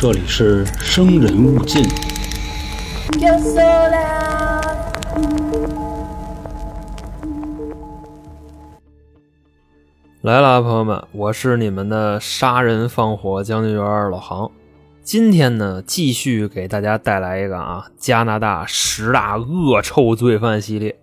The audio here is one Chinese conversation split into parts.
这里是生人勿近。来了，朋友们，我是你们的杀人放火将军员老杭。今天呢，继续给大家带来一个啊加拿大十大恶臭罪犯系列。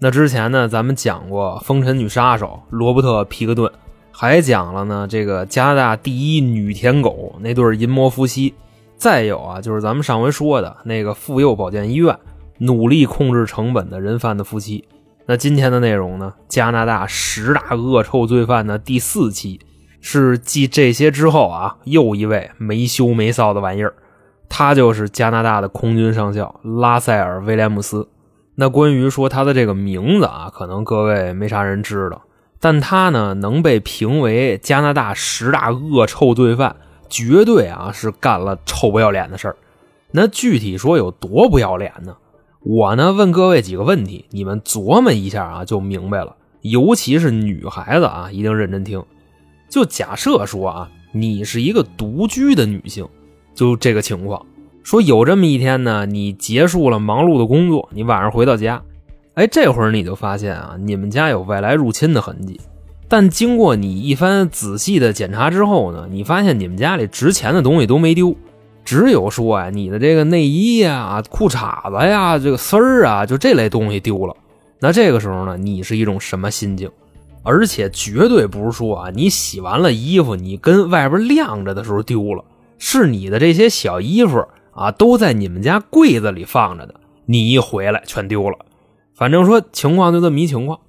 那之前呢，咱们讲过风尘女杀手罗伯特皮克顿，还讲了呢这个加拿大第一女舔狗那对淫魔夫妻，再有啊就是咱们上回说的那个妇幼保健医院努力控制成本的人贩子夫妻。那今天的内容呢？加拿大十大恶臭罪犯的第四期，是继这些之后啊，又一位没羞没臊的玩意儿，他就是加拿大的空军上校拉塞尔·威廉姆斯。那关于说他的这个名字啊，可能各位没啥人知道，但他呢能被评为加拿大十大恶臭罪犯，绝对啊是干了臭不要脸的事儿。那具体说有多不要脸呢？我呢问各位几个问题，你们琢磨一下啊，就明白了。尤其是女孩子啊，一定认真听。就假设说啊，你是一个独居的女性，就这个情况，说有这么一天呢，你结束了忙碌的工作，你晚上回到家，哎，这会儿你就发现啊，你们家有外来入侵的痕迹。但经过你一番仔细的检查之后呢，你发现你们家里值钱的东西都没丢。只有说啊，你的这个内衣呀、裤衩子呀、这个丝儿啊，就这类东西丢了。那这个时候呢，你是一种什么心境？而且绝对不是说啊，你洗完了衣服，你跟外边晾着的时候丢了，是你的这些小衣服啊，都在你们家柜子里放着的，你一回来全丢了。反正说情况就这么一情况。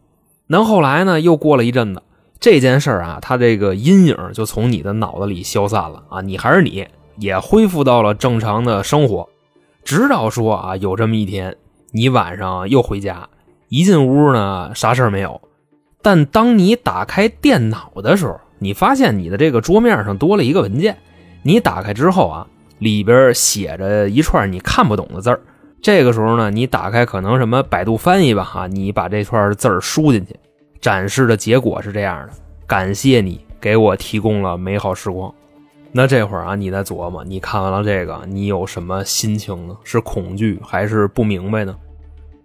那后来呢，又过了一阵子，这件事儿啊，它这个阴影就从你的脑子里消散了啊，你还是你。也恢复到了正常的生活，直到说啊，有这么一天，你晚上又回家，一进屋呢，啥事儿没有。但当你打开电脑的时候，你发现你的这个桌面上多了一个文件。你打开之后啊，里边写着一串你看不懂的字儿。这个时候呢，你打开可能什么百度翻译吧，哈，你把这串字儿输进去，展示的结果是这样的：感谢你给我提供了美好时光。那这会儿啊，你在琢磨，你看完了这个，你有什么心情呢？是恐惧还是不明白呢？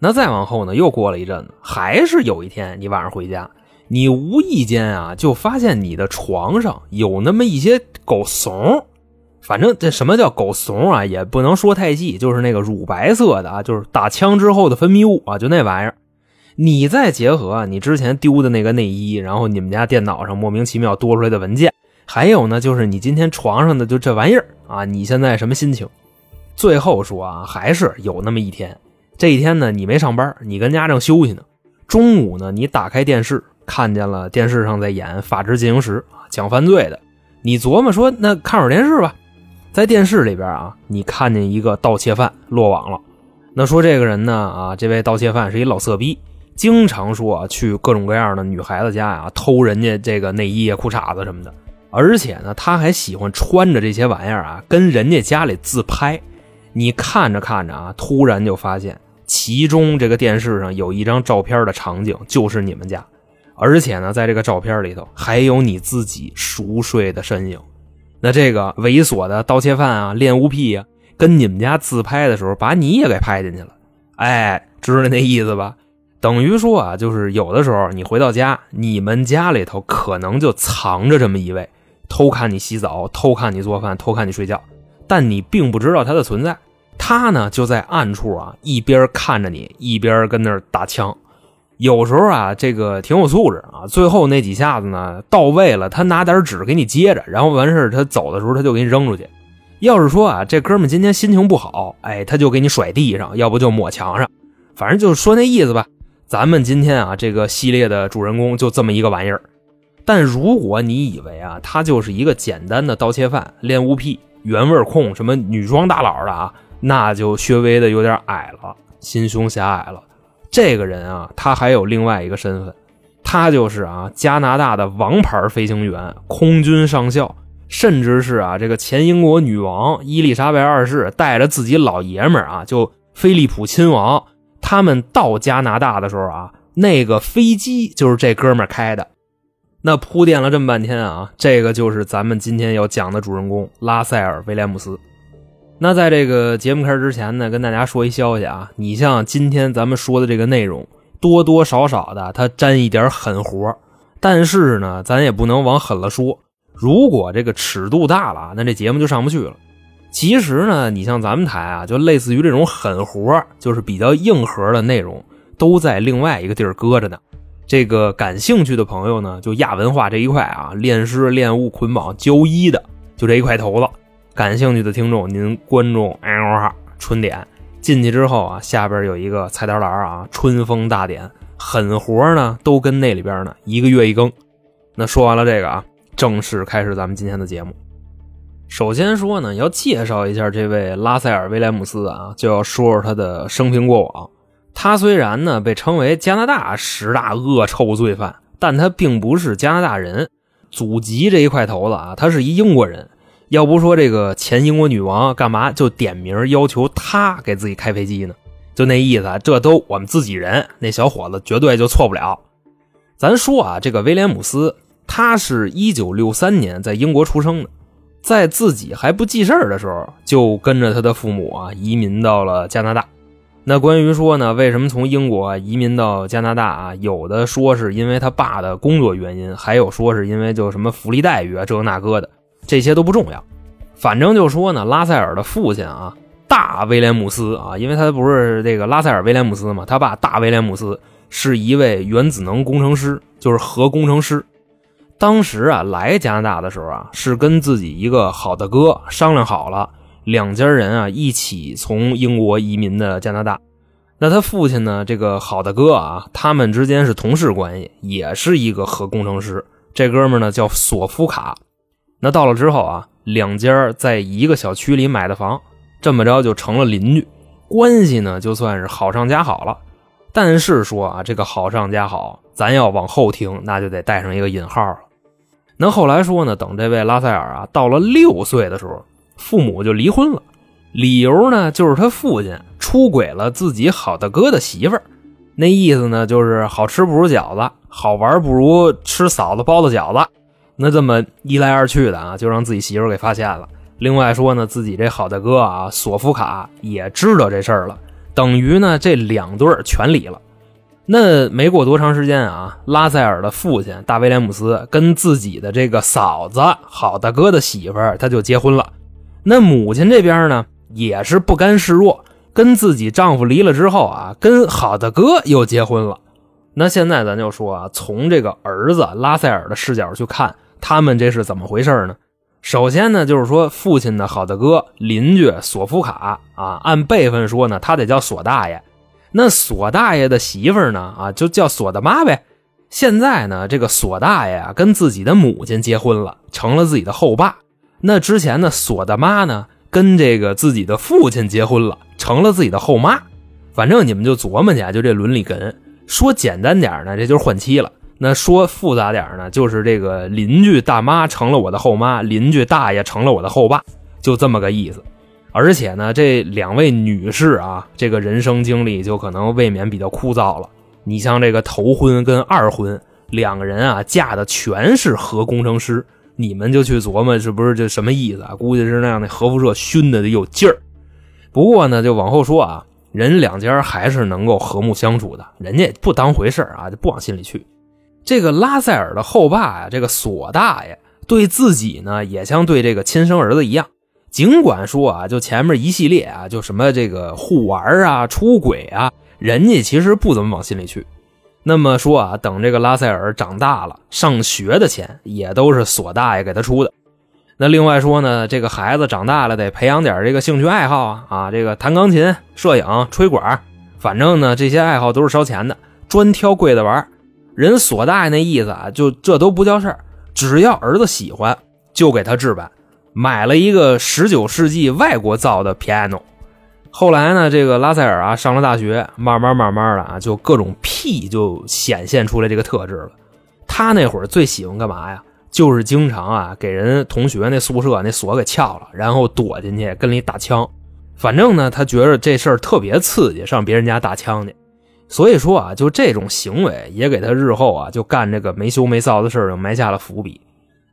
那再往后呢，又过了一阵子，还是有一天，你晚上回家，你无意间啊，就发现你的床上有那么一些狗怂。反正这什么叫狗怂啊，也不能说太细，就是那个乳白色的啊，就是打枪之后的分泌物啊，就那玩意儿。你再结合你之前丢的那个内衣，然后你们家电脑上莫名其妙多出来的文件。还有呢，就是你今天床上的就这玩意儿啊，你现在什么心情？最后说啊，还是有那么一天，这一天呢，你没上班，你跟家正休息呢。中午呢，你打开电视，看见了电视上在演《法制进行时》啊，讲犯罪的。你琢磨说，那看会儿电视吧。在电视里边啊，你看见一个盗窃犯落网了。那说这个人呢，啊，这位盗窃犯是一老色逼，经常说啊，去各种各样的女孩子家呀，偷人家这个内衣啊、裤衩子什么的。而且呢，他还喜欢穿着这些玩意儿啊，跟人家家里自拍。你看着看着啊，突然就发现其中这个电视上有一张照片的场景就是你们家，而且呢，在这个照片里头还有你自己熟睡的身影。那这个猥琐的盗窃犯啊，恋物癖啊，跟你们家自拍的时候把你也给拍进去了。哎，知道那意思吧？等于说啊，就是有的时候你回到家，你们家里头可能就藏着这么一位。偷看你洗澡，偷看你做饭，偷看你睡觉，但你并不知道他的存在。他呢就在暗处啊，一边看着你，一边跟那儿打枪。有时候啊，这个挺有素质啊。最后那几下子呢，到位了，他拿点纸给你接着，然后完事他走的时候他就给你扔出去。要是说啊，这哥们今天心情不好，哎，他就给你甩地上，要不就抹墙上，反正就是说那意思吧。咱们今天啊，这个系列的主人公就这么一个玩意儿。但如果你以为啊，他就是一个简单的盗窃犯、恋物癖、原味控、什么女装大佬的啊，那就稍微的有点矮了，心胸狭隘了。这个人啊，他还有另外一个身份，他就是啊加拿大的王牌飞行员、空军上校，甚至是啊这个前英国女王伊丽莎白二世带着自己老爷们儿啊，就菲利普亲王，他们到加拿大的时候啊，那个飞机就是这哥们儿开的。那铺垫了这么半天啊，这个就是咱们今天要讲的主人公拉塞尔·威廉姆斯。那在这个节目开始之前呢，跟大家说一消息啊，你像今天咱们说的这个内容，多多少少的它沾一点狠活，但是呢，咱也不能往狠了说。如果这个尺度大了，那这节目就上不去了。其实呢，你像咱们台啊，就类似于这种狠活，就是比较硬核的内容，都在另外一个地儿搁着呢。这个感兴趣的朋友呢，就亚文化这一块啊，炼尸、炼物、捆绑、交衣的，就这一块头子。感兴趣的听众，您关注 “L 春点进去之后啊，下边有一个菜单栏啊，春风大典，狠活呢都跟那里边呢，一个月一更。那说完了这个啊，正式开始咱们今天的节目。首先说呢，要介绍一下这位拉塞尔·威廉姆斯啊，就要说说他的生平过往。他虽然呢被称为加拿大十大恶臭罪犯，但他并不是加拿大人，祖籍这一块头子啊，他是一英国人。要不说这个前英国女王干嘛就点名要求他给自己开飞机呢？就那意思，这都我们自己人，那小伙子绝对就错不了。咱说啊，这个威廉姆斯，他是一九六三年在英国出生的，在自己还不记事的时候，就跟着他的父母啊移民到了加拿大。那关于说呢，为什么从英国移民到加拿大啊？有的说是因为他爸的工作原因，还有说是因为就什么福利待遇啊，这个那个的，这些都不重要。反正就说呢，拉塞尔的父亲啊，大威廉姆斯啊，因为他不是这个拉塞尔威廉姆斯嘛，他爸大威廉姆斯是一位原子能工程师，就是核工程师。当时啊，来加拿大的时候啊，是跟自己一个好的哥商量好了。两家人啊一起从英国移民的加拿大，那他父亲呢？这个好的哥啊，他们之间是同事关系，也是一个核工程师。这哥们呢叫索夫卡。那到了之后啊，两家在一个小区里买的房，这么着就成了邻居，关系呢就算是好上加好了。但是说啊，这个好上加好，咱要往后听，那就得带上一个引号了。那后来说呢，等这位拉塞尔啊到了六岁的时候。父母就离婚了，理由呢就是他父亲出轨了自己好大哥的媳妇儿，那意思呢就是好吃不如饺子，好玩不如吃嫂子包的饺子。那这么一来二去的啊，就让自己媳妇给发现了。另外说呢，自己这好大哥啊索夫卡也知道这事儿了，等于呢这两对儿全离了。那没过多长时间啊，拉塞尔的父亲大威廉姆斯跟自己的这个嫂子好大哥的媳妇儿他就结婚了。那母亲这边呢，也是不甘示弱，跟自己丈夫离了之后啊，跟好大哥又结婚了。那现在咱就说啊，从这个儿子拉塞尔的视角去看，他们这是怎么回事呢？首先呢，就是说父亲的好的哥邻居索夫卡啊，按辈分说呢，他得叫索大爷。那索大爷的媳妇呢，啊，就叫索大妈呗。现在呢，这个索大爷啊，跟自己的母亲结婚了，成了自己的后爸。那之前呢，索大妈呢跟这个自己的父亲结婚了，成了自己的后妈。反正你们就琢磨去，就这伦理根。说简单点呢，这就是换妻了；那说复杂点呢，就是这个邻居大妈成了我的后妈，邻居大爷成了我的后爸，就这么个意思。而且呢，这两位女士啊，这个人生经历就可能未免比较枯燥了。你像这个头婚跟二婚，两个人啊嫁的全是核工程师。你们就去琢磨是不是这什么意思啊？估计是那样的核辐射熏的得有劲儿。不过呢，就往后说啊，人两家还是能够和睦相处的，人家不当回事啊，就不往心里去。这个拉塞尔的后爸呀，这个索大爷对自己呢，也像对这个亲生儿子一样。尽管说啊，就前面一系列啊，就什么这个互玩啊、出轨啊，人家其实不怎么往心里去。那么说啊，等这个拉塞尔长大了，上学的钱也都是索大爷给他出的。那另外说呢，这个孩子长大了得培养点这个兴趣爱好啊啊，这个弹钢琴、摄影、吹管，反正呢这些爱好都是烧钱的，专挑贵的玩。人索大爷那意思啊，就这都不叫事儿，只要儿子喜欢，就给他置办，买了一个十九世纪外国造的 piano。后来呢，这个拉塞尔啊上了大学，慢慢慢慢的啊，就各种癖就显现出来这个特质了。他那会儿最喜欢干嘛呀？就是经常啊给人同学那宿舍那锁给撬了，然后躲进去跟里打枪。反正呢，他觉得这事儿特别刺激，上别人家打枪去。所以说啊，就这种行为也给他日后啊就干这个没羞没臊的事儿埋下了伏笔。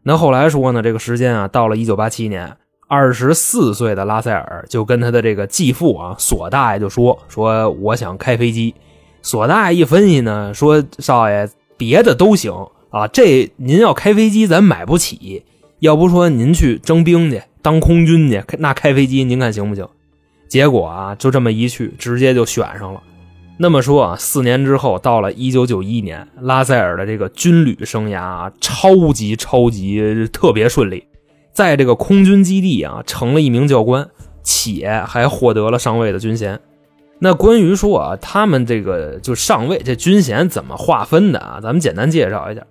那后来说呢，这个时间啊到了一九八七年，二十四岁的拉塞尔就跟他的这个继父啊索大爷就说说我想开飞机。索大爷一分析呢，说少爷别的都行啊，这您要开飞机咱买不起，要不说您去征兵去当空军去，那开飞机您看行不行？结果啊，就这么一去，直接就选上了。那么说啊，四年之后，到了一九九一年，拉塞尔的这个军旅生涯啊，超级超级特别顺利，在这个空军基地啊，成了一名教官，且还获得了上尉的军衔。那关于说啊，他们这个就上尉这军衔怎么划分的啊？咱们简单介绍一下。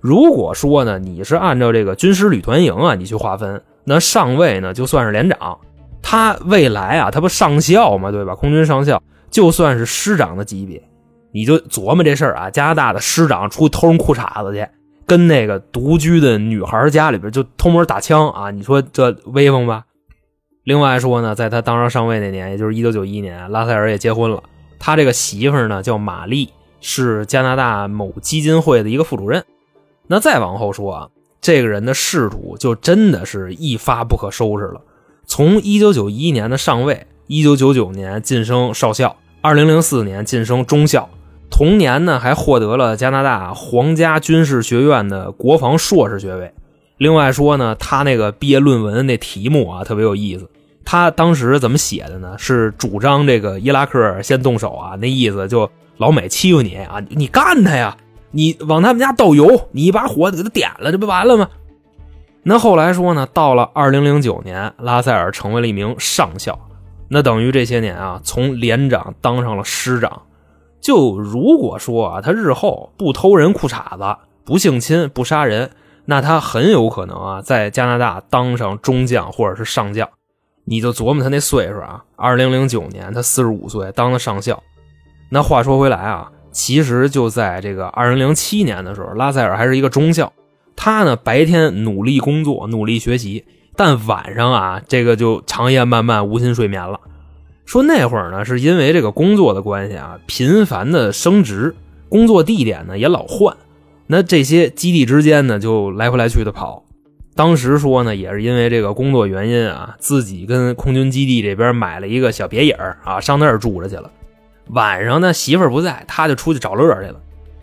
如果说呢，你是按照这个军师旅团营啊，你去划分，那上尉呢就算是连长，他未来啊，他不上校嘛，对吧？空军上校就算是师长的级别，你就琢磨这事儿啊。加拿大的师长出去偷人裤衩子去，跟那个独居的女孩家里边就偷摸打枪啊，你说这威风吧？另外说呢，在他当上上尉那年，也就是一九九一年，拉塞尔也结婚了。他这个媳妇呢叫玛丽，是加拿大某基金会的一个副主任。那再往后说啊，这个人的仕途就真的是一发不可收拾了。从一九九一年的上尉，一九九九年晋升少校，二零零四年晋升中校，同年呢还获得了加拿大皇家军事学院的国防硕士学位。另外说呢，他那个毕业论文那题目啊特别有意思。他当时怎么写的呢？是主张这个伊拉克先动手啊，那意思就老美欺负你啊，你干他呀，你往他们家倒油，你一把火给他点了，这不完了吗？那后来说呢，到了二零零九年，拉塞尔成为了一名上校，那等于这些年啊，从连长当上了师长。就如果说啊，他日后不偷人裤衩子，不性侵，不杀人。那他很有可能啊，在加拿大当上中将或者是上将，你就琢磨他那岁数啊。二零零九年，他四十五岁，当了上校。那话说回来啊，其实就在这个二零零七年的时候，拉塞尔还是一个中校。他呢，白天努力工作，努力学习，但晚上啊，这个就长夜漫漫，无心睡眠了。说那会儿呢，是因为这个工作的关系啊，频繁的升职，工作地点呢也老换。那这些基地之间呢，就来回来去的跑。当时说呢，也是因为这个工作原因啊，自己跟空军基地这边买了一个小别野啊，上那儿住着去了。晚上呢，媳妇儿不在，他就出去找乐去了。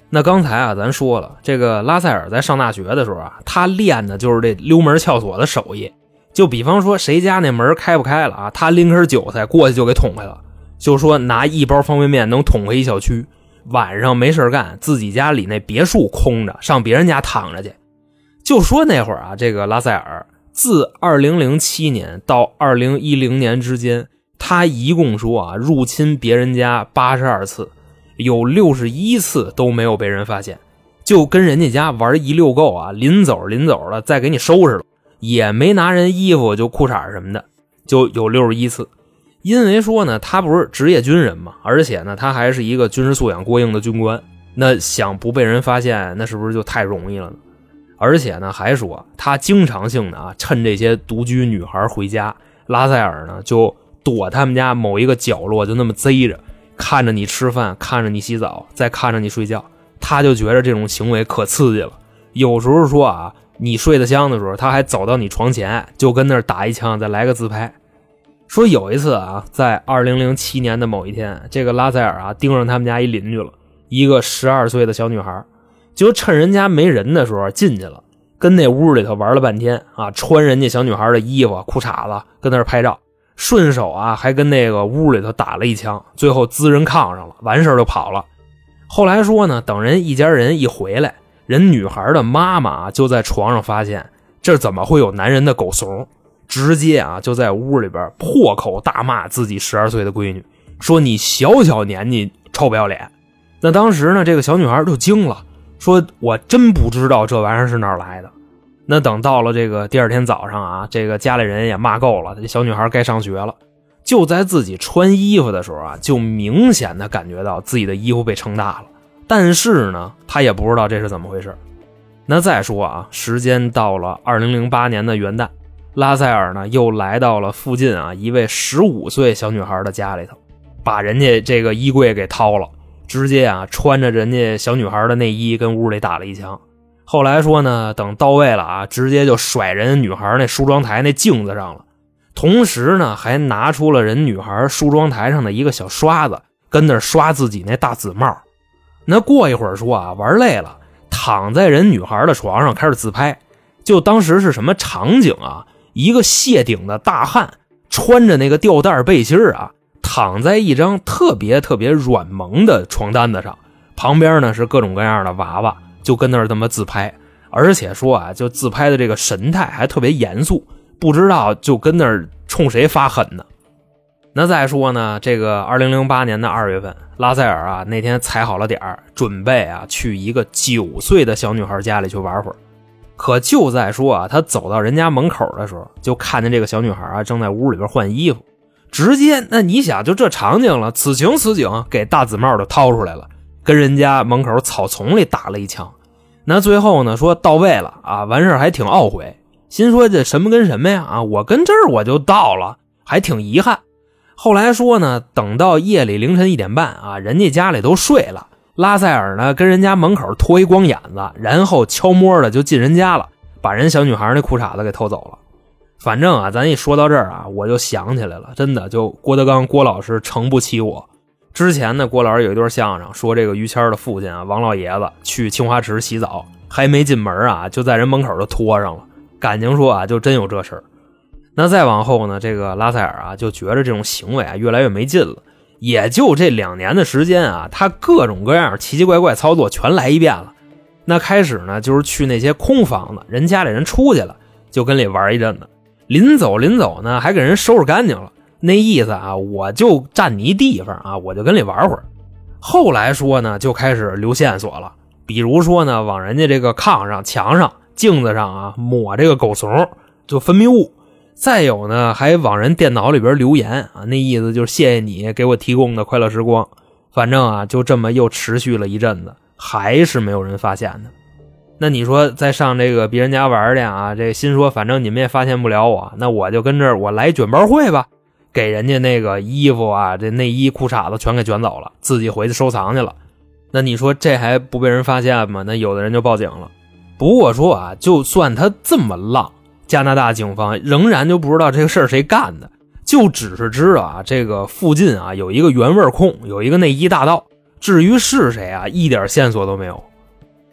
那刚才啊，咱说了，这个拉塞尔在上大学的时候啊，他练的就是这溜门撬锁的手艺。就比方说，谁家那门开不开了啊，他拎根韭菜过去就给捅开了。就说拿一包方便面能捅开一小区。晚上没事干，自己家里那别墅空着，上别人家躺着去。就说那会儿啊，这个拉塞尔自2007年到2010年之间，他一共说啊入侵别人家82次，有61次都没有被人发现，就跟人家家玩一溜够啊，临走临走的再给你收拾了，也没拿人衣服就裤衩什么的，就有61次。因为说呢，他不是职业军人嘛，而且呢，他还是一个军事素养过硬的军官，那想不被人发现，那是不是就太容易了呢？而且呢，还说他经常性的啊，趁这些独居女孩回家，拉塞尔呢就躲他们家某一个角落，就那么贼着，看着你吃饭，看着你洗澡，再看着你睡觉，他就觉得这种行为可刺激了。有时候说啊，你睡得香的时候，他还走到你床前，就跟那儿打一枪，再来个自拍。说有一次啊，在二零零七年的某一天，这个拉塞尔啊盯上他们家一邻居了，一个十二岁的小女孩，就趁人家没人的时候进去了，跟那屋里头玩了半天啊，穿人家小女孩的衣服、裤衩子，跟那儿拍照，顺手啊还跟那个屋里头打了一枪，最后滋人炕上了，完事就跑了。后来说呢，等人一家人一回来，人女孩的妈妈啊就在床上发现，这怎么会有男人的狗怂？直接啊，就在屋里边破口大骂自己十二岁的闺女，说你小小年纪臭不要脸。那当时呢，这个小女孩就惊了，说我真不知道这玩意儿是哪来的。那等到了这个第二天早上啊，这个家里人也骂够了，这小女孩该上学了。就在自己穿衣服的时候啊，就明显的感觉到自己的衣服被撑大了，但是呢，他也不知道这是怎么回事。那再说啊，时间到了二零零八年的元旦。拉塞尔呢，又来到了附近啊一位十五岁小女孩的家里头，把人家这个衣柜给掏了，直接啊穿着人家小女孩的内衣跟屋里打了一枪。后来说呢，等到位了啊，直接就甩人女孩那梳妆台那镜子上了，同时呢还拿出了人女孩梳妆台上的一个小刷子，跟那刷自己那大紫帽。那过一会儿说啊，玩累了，躺在人女孩的床上开始自拍。就当时是什么场景啊？一个谢顶的大汉，穿着那个吊带背心啊，躺在一张特别特别软萌的床单子上，旁边呢是各种各样的娃娃，就跟那儿这么自拍。而且说啊，就自拍的这个神态还特别严肃，不知道就跟那儿冲谁发狠呢。那再说呢，这个二零零八年的二月份，拉塞尔啊那天踩好了点儿，准备啊去一个九岁的小女孩家里去玩会儿。可就在说啊，他走到人家门口的时候，就看见这个小女孩啊正在屋里边换衣服，直接那你想就这场景了，此情此景，给大紫帽就掏出来了，跟人家门口草丛里打了一枪。那最后呢说到位了啊，完事还挺懊悔，心说这什么跟什么呀啊，我跟这儿我就到了，还挺遗憾。后来说呢，等到夜里凌晨一点半啊，人家家里都睡了，拉塞尔呢跟人家门口脱一光眼子，然后悄摸的就进人家了，把人小女孩那裤衩子给偷走了。反正啊，咱一说到这儿啊，我就想起来了，真的就郭德纲郭老师诚不欺我。之前呢，郭老师有一段相声，说这个于谦的父亲啊，王老爷子去清华池洗澡，还没进门啊，就在人门口就拖上了。感情说啊，就真有这事儿。那再往后呢？这个拉塞尔啊，就觉得这种行为啊越来越没劲了。也就这两年的时间啊，他各种各样奇奇怪怪操作全来一遍了。那开始呢，就是去那些空房子，人家里人出去了，就跟里玩一阵子。临走临走呢，还给人收拾干净了。那意思啊，我就占你地方啊，我就跟里玩会儿。后来说呢，就开始留线索了，比如说呢，往人家这个炕上、墙上、镜子上啊抹这个狗怂，就分泌物。再有呢，还往人电脑里边留言啊，那意思就是谢谢你给我提供的快乐时光。反正啊，就这么又持续了一阵子，还是没有人发现的。那你说再上这个别人家玩去啊？这心说反正你们也发现不了我，那我就跟这儿我来卷包会吧，给人家那个衣服啊、这内衣、裤衩子全给卷走了，自己回去收藏去了。那你说这还不被人发现吗？那有的人就报警了。不过说啊，就算他这么浪。加拿大警方仍然就不知道这个事儿谁干的，就只是知道啊，这个附近啊有一个原味控，有一个内衣大盗。至于是谁啊，一点线索都没有。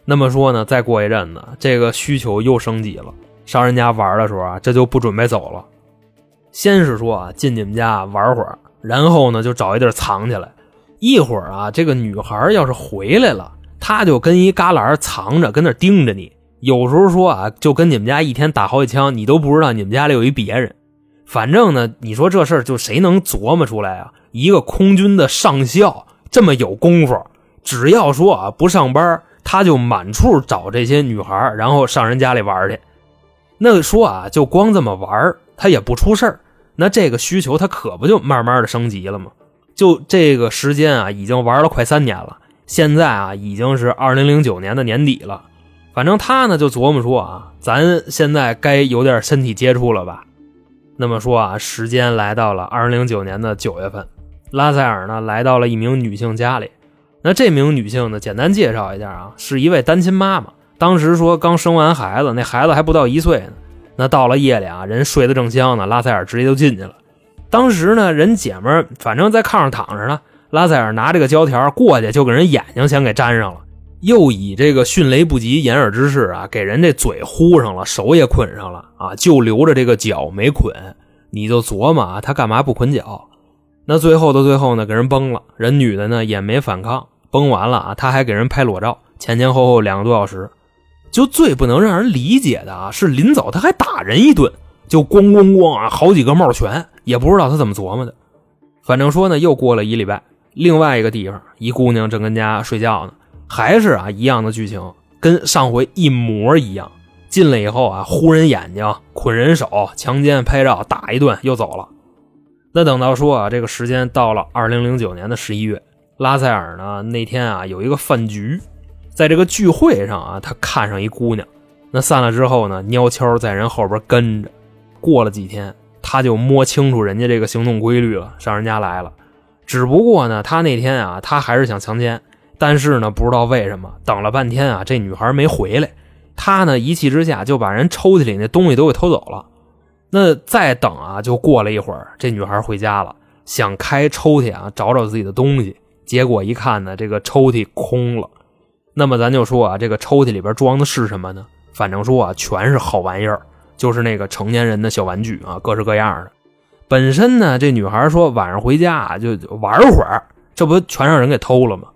那么说呢，再过一阵子，这个需求又升级了。上人家玩的时候啊，这就不准备走了。先是说啊，进你们家玩会儿，然后呢就找一地儿藏起来。一会儿啊，这个女孩要是回来了，他就跟一旮旯藏着，跟那盯着你。有时候说啊，就跟你们家一天打好几枪，你都不知道你们家里有一别人。反正呢，你说这事儿就谁能琢磨出来啊？一个空军的上校这么有功夫，只要说啊不上班，他就满处找这些女孩，然后上人家里玩去。那说啊，就光这么玩，他也不出事儿，那这个需求他可不就慢慢的升级了吗？就这个时间啊，已经玩了快三年了，现在啊已经是二零零九年的年底了。反正他呢就琢磨说啊，咱现在该有点身体接触了吧？那么说啊，时间来到了二零零九年的九月份，拉塞尔呢来到了一名女性家里。那这名女性呢，简单介绍一下啊，是一位单亲妈妈。当时说刚生完孩子，那孩子还不到一岁呢。那到了夜里啊，人睡得正香呢，拉塞尔直接就进去了。当时呢，人姐们反正在炕上躺着呢，拉塞尔拿这个胶条过去就给人眼睛先给粘上了。又以这个迅雷不及掩耳之势啊，给人这嘴糊上了，手也捆上了啊，就留着这个脚没捆。你就琢磨啊，他干嘛不捆脚？那最后的最后呢，给人崩了。人女的呢也没反抗，崩完了啊，他还给人拍裸照，前前后后两个多小时。就最不能让人理解的啊，是临走他还打人一顿，就咣咣咣啊，好几个帽拳，也不知道他怎么琢磨的。反正说呢，又过了一礼拜，另外一个地方，一姑娘正跟家睡觉呢。还是啊，一样的剧情，跟上回一模一样。进来以后啊，呼人眼睛，捆人手，强奸，拍照，打一顿，又走了。那等到说啊，这个时间到了二零零九年的十一月，拉塞尔呢那天啊有一个饭局，在这个聚会上啊，他看上一姑娘。那散了之后呢，鸟悄在人后边跟着。过了几天，他就摸清楚人家这个行动规律了，上人家来了。只不过呢，他那天啊，他还是想强奸，但是呢，不知道为什么等了半天啊，这女孩没回来。他呢一气之下就把人抽屉里那东西都给偷走了。那再等啊，就过了一会儿，这女孩回家了，想开抽屉啊找找自己的东西，结果一看呢，这个抽屉空了。那么咱就说啊，这个抽屉里边装的是什么呢？反正说啊，全是好玩意儿，就是那个成年人的小玩具啊，各式各样的。本身呢，这女孩说晚上回家啊就玩会儿，这不全让人给偷了吗？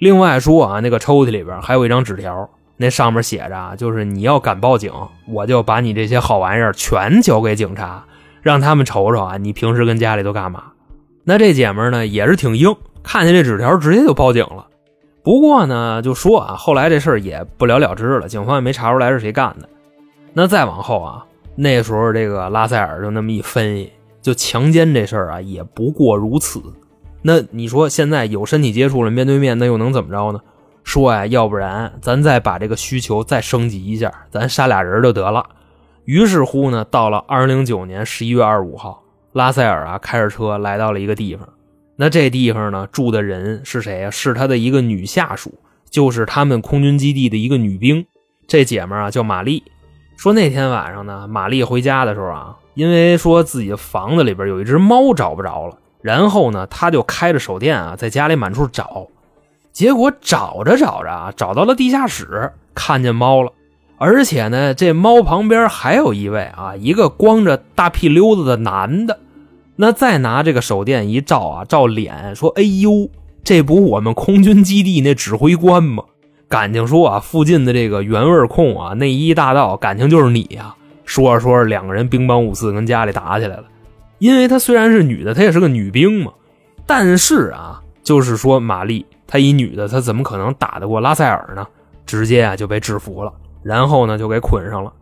另外说啊，那个抽屉里边还有一张纸条。那上面写着啊，就是你要敢报警，我就把你这些好玩意儿全交给警察，让他们瞅瞅啊，你平时跟家里都干嘛？那这姐们呢也是挺硬，看见这纸条直接就报警了。不过呢，就说啊，后来这事儿也不了了之了，警方也没查出来是谁干的。那再往后啊，那时候这个拉塞尔就那么一分析，就强奸这事儿啊也不过如此。那你说现在有身体接触了，面对面，那又能怎么着呢？说呀，要不然咱再把这个需求再升级一下，咱杀俩人就得了。于是乎呢，到了二零零九年十一月二十五号，拉塞尔啊开着车来到了一个地方。那这地方呢，住的人是谁呀？是他的一个女下属，就是他们空军基地的一个女兵。这姐们啊叫玛丽。说那天晚上呢，玛丽回家的时候啊，因为说自己房子里边有一只猫找不着了，然后呢，他就开着手电啊，在家里满处找。结果找着找着啊，找到了地下室，看见猫了，而且呢，这猫旁边还有一位啊，一个光着大屁溜子的男的。那再拿这个手电一照啊，照脸说：“哎呦，这不我们空军基地那指挥官吗？”感情说啊，附近的这个原味控啊，内衣大盗，感情就是你呀。说着说着，两个人兵帮五四，跟家里打起来了。因为她虽然是女的，她也是个女兵嘛，但是啊，就是说玛丽。她一女的，她怎么可能打得过拉塞尔呢？直接啊就被制服了，然后呢就给捆上了。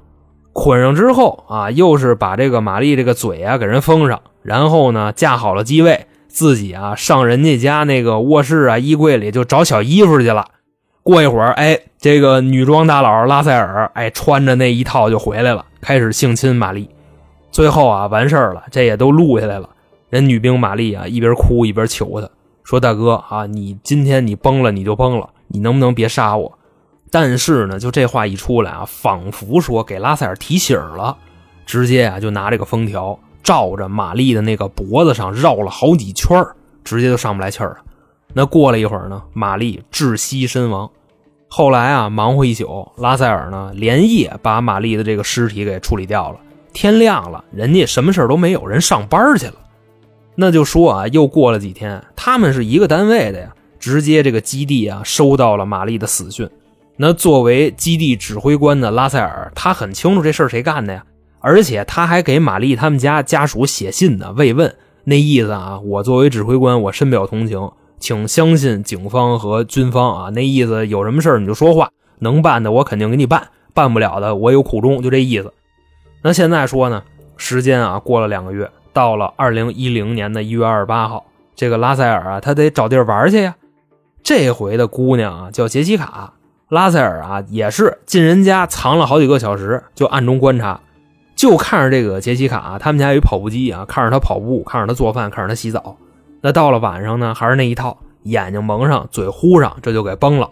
捆上之后啊，又是把这个玛丽这个嘴啊给人封上，然后呢架好了机位，自己啊上人家家那个卧室啊衣柜里就找小衣服去了。过一会儿，哎，这个女装大佬拉塞尔哎穿着那一套就回来了，开始性侵玛丽。最后啊完事儿了，这也都录下来了。人女兵玛丽啊一边哭一边求他。说大哥啊，你今天你崩了你就崩了，你能不能别杀我？但是呢，就这话一出来啊，仿佛说给拉塞尔提醒了，直接啊就拿这个封条照着玛丽的那个脖子上绕了好几圈直接就上不来气儿了。那过了一会儿呢，玛丽窒息身亡。后来啊，忙活一宿，拉塞尔呢连夜把玛丽的这个尸体给处理掉了。天亮了，人家什么事都没有，人上班去了。那就说啊，又过了几天，他们是一个单位的呀，直接这个基地啊收到了玛丽的死讯。那作为基地指挥官的拉塞尔，他很清楚这事儿谁干的呀，而且他还给玛丽他们家家属写信呢，慰问。那意思啊，我作为指挥官，我深表同情，请相信警方和军方啊。那意思有什么事儿你就说话，能办的我肯定给你办，办不了的我有苦衷，就这意思。那现在说呢，时间啊过了两个月。到了二零一零年的一月二十八号，这个拉塞尔啊，他得找地儿玩去呀。这回的姑娘啊叫杰西卡，拉塞尔啊也是进人家藏了好几个小时，就暗中观察，就看着这个杰西卡，他们家有跑步机啊，看着她跑步，看着她做饭，看着她洗澡。那到了晚上呢，还是那一套，眼睛蒙上，嘴呼上，这就给崩了。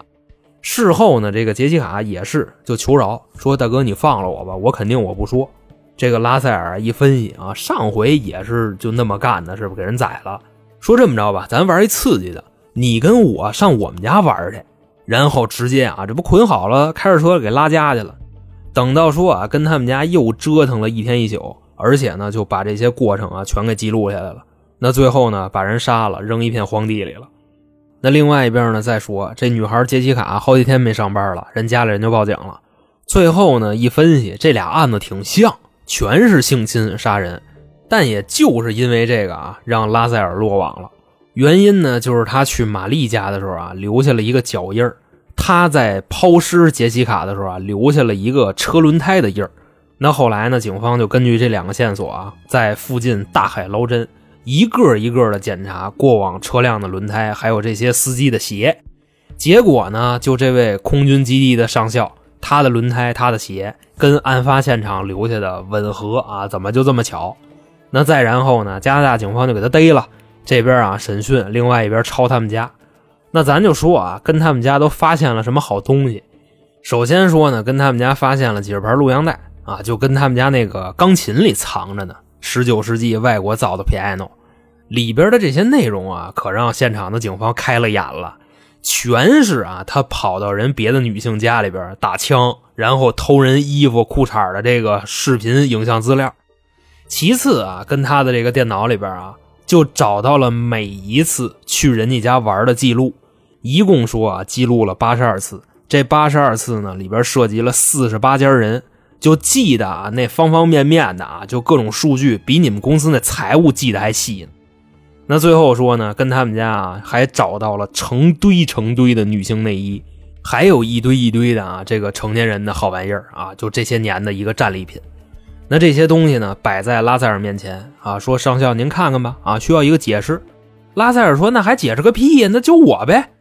事后呢，这个杰西卡也是就求饶，说大哥你放了我吧，我肯定我不说。这个拉塞尔一分析啊，上回也是就那么干的，是不是给人宰了？说这么着吧，咱玩一刺激的，你跟我上我们家玩去，然后直接啊，这不捆好了，开着车给拉家去了。等到说啊，跟他们家又折腾了一天一宿，而且呢，就把这些过程啊全给记录下来了。那最后呢，把人杀了，扔一片荒地里了。那另外一边呢，再说这女孩杰西卡好几天没上班了，人家里人就报警了。最后呢，一分析，这俩案子挺像。全是性侵杀人，但也就是因为这个啊，让拉塞尔落网了。原因呢，就是他去玛丽家的时候啊，留下了一个脚印他在抛尸杰西卡的时候啊，留下了一个车轮胎的印儿。那后来呢，警方就根据这两个线索啊，在附近大海捞针，一个一个的检查过往车辆的轮胎，还有这些司机的鞋。结果呢，就这位空军基地的上校。他的轮胎，他的鞋跟案发现场留下的吻合啊？怎么就这么巧？那再然后呢？加拿大警方就给他逮了，这边啊审讯，另外一边抄他们家。那咱就说啊，跟他们家都发现了什么好东西？首先说呢，跟他们家发现了几十盘录像带啊，就跟他们家那个钢琴里藏着呢。十九世纪外国造的 piano 里边的这些内容啊，可让现场的警方开了眼了，全是啊，他跑到人别的女性家里边打枪，然后偷人衣服裤衩的这个视频影像资料。其次啊，跟他的这个电脑里边啊，就找到了每一次去人家家玩的记录，一共说啊，记录了八十二次。这八十二次呢，里边涉及了四十八家人。就记得啊，那方方面面的啊，就各种数据比你们公司那财务记得还细呢。那最后说呢，跟他们家啊还找到了成堆成堆的女性内衣，还有一堆一堆的啊这个成年人的好玩意儿啊，就这些年的一个战利品。那这些东西呢摆在拉塞尔面前啊，说上校您看看吧啊，需要一个解释。拉塞尔说那还解释个屁呀，那就我呗。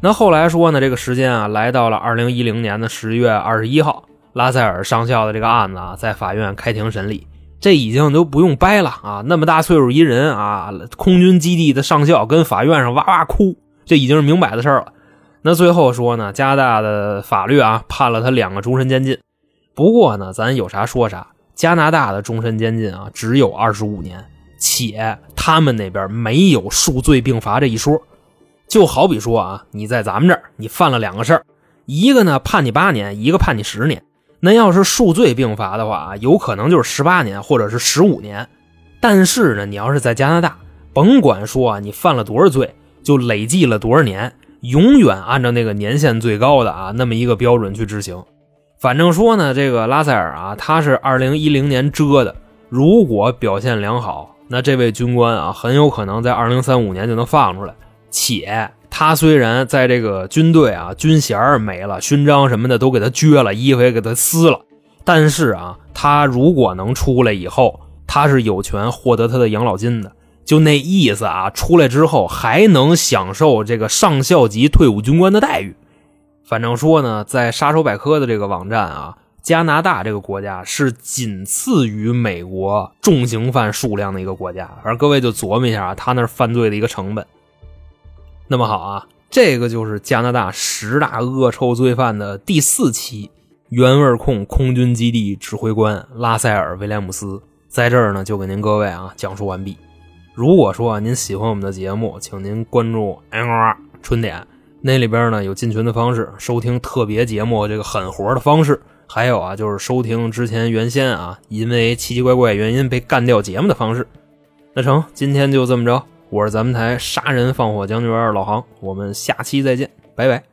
那后来说呢，这个时间啊来到了二零一零年的十月二十一号。拉塞尔上校的这个案子啊，在法院开庭审理，这已经都不用掰了啊！那么大岁数一人啊，空军基地的上校跟法院上哇哇哭，这已经是明摆的事了。那最后说呢，加拿大的法律啊，判了他两个终身监禁。不过呢，咱有啥说啥，加拿大的终身监禁啊，只有二十五年，且他们那边没有数罪并罚这一说。就好比说啊，你在咱们这儿，你犯了两个事儿，一个呢判你八年，一个判你十年。那要是数罪并罚的话啊有可能就是十八年或者是十五年。但是呢，你要是在加拿大，甭管说啊，你犯了多少罪，就累计了多少年，永远按照那个年限最高的啊那么一个标准去执行。反正说呢，这个拉塞尔啊，他是二零一零年遮的，如果表现良好，那这位军官啊，很有可能在二零三五年就能放出来，且。他虽然在这个军队啊，军衔没了，勋章什么的都给他撅了，衣服也给他撕了，但是啊，他如果能出来以后，他是有权获得他的养老金的，就那意思啊，出来之后还能享受这个上校级退伍军官的待遇。反正说呢，在杀手百科的这个网站啊，加拿大这个国家是仅次于美国重刑犯数量的一个国家。反正各位就琢磨一下啊，他那犯罪的一个成本。那么好啊，这个就是加拿大十大恶臭罪犯的第四期，原味控空军基地指挥官拉塞尔·威廉姆斯在这儿呢，就给您各位啊讲述完毕。如果说您喜欢我们的节目，请您关注 N R 春点，那里边呢有进群的方式，收听特别节目这个狠活的方式，还有啊就是收听之前原先啊因为奇奇怪怪原因被干掉节目的方式。那成，今天就这么着。我是咱们台杀人放火将军老航，我们下期再见，拜拜。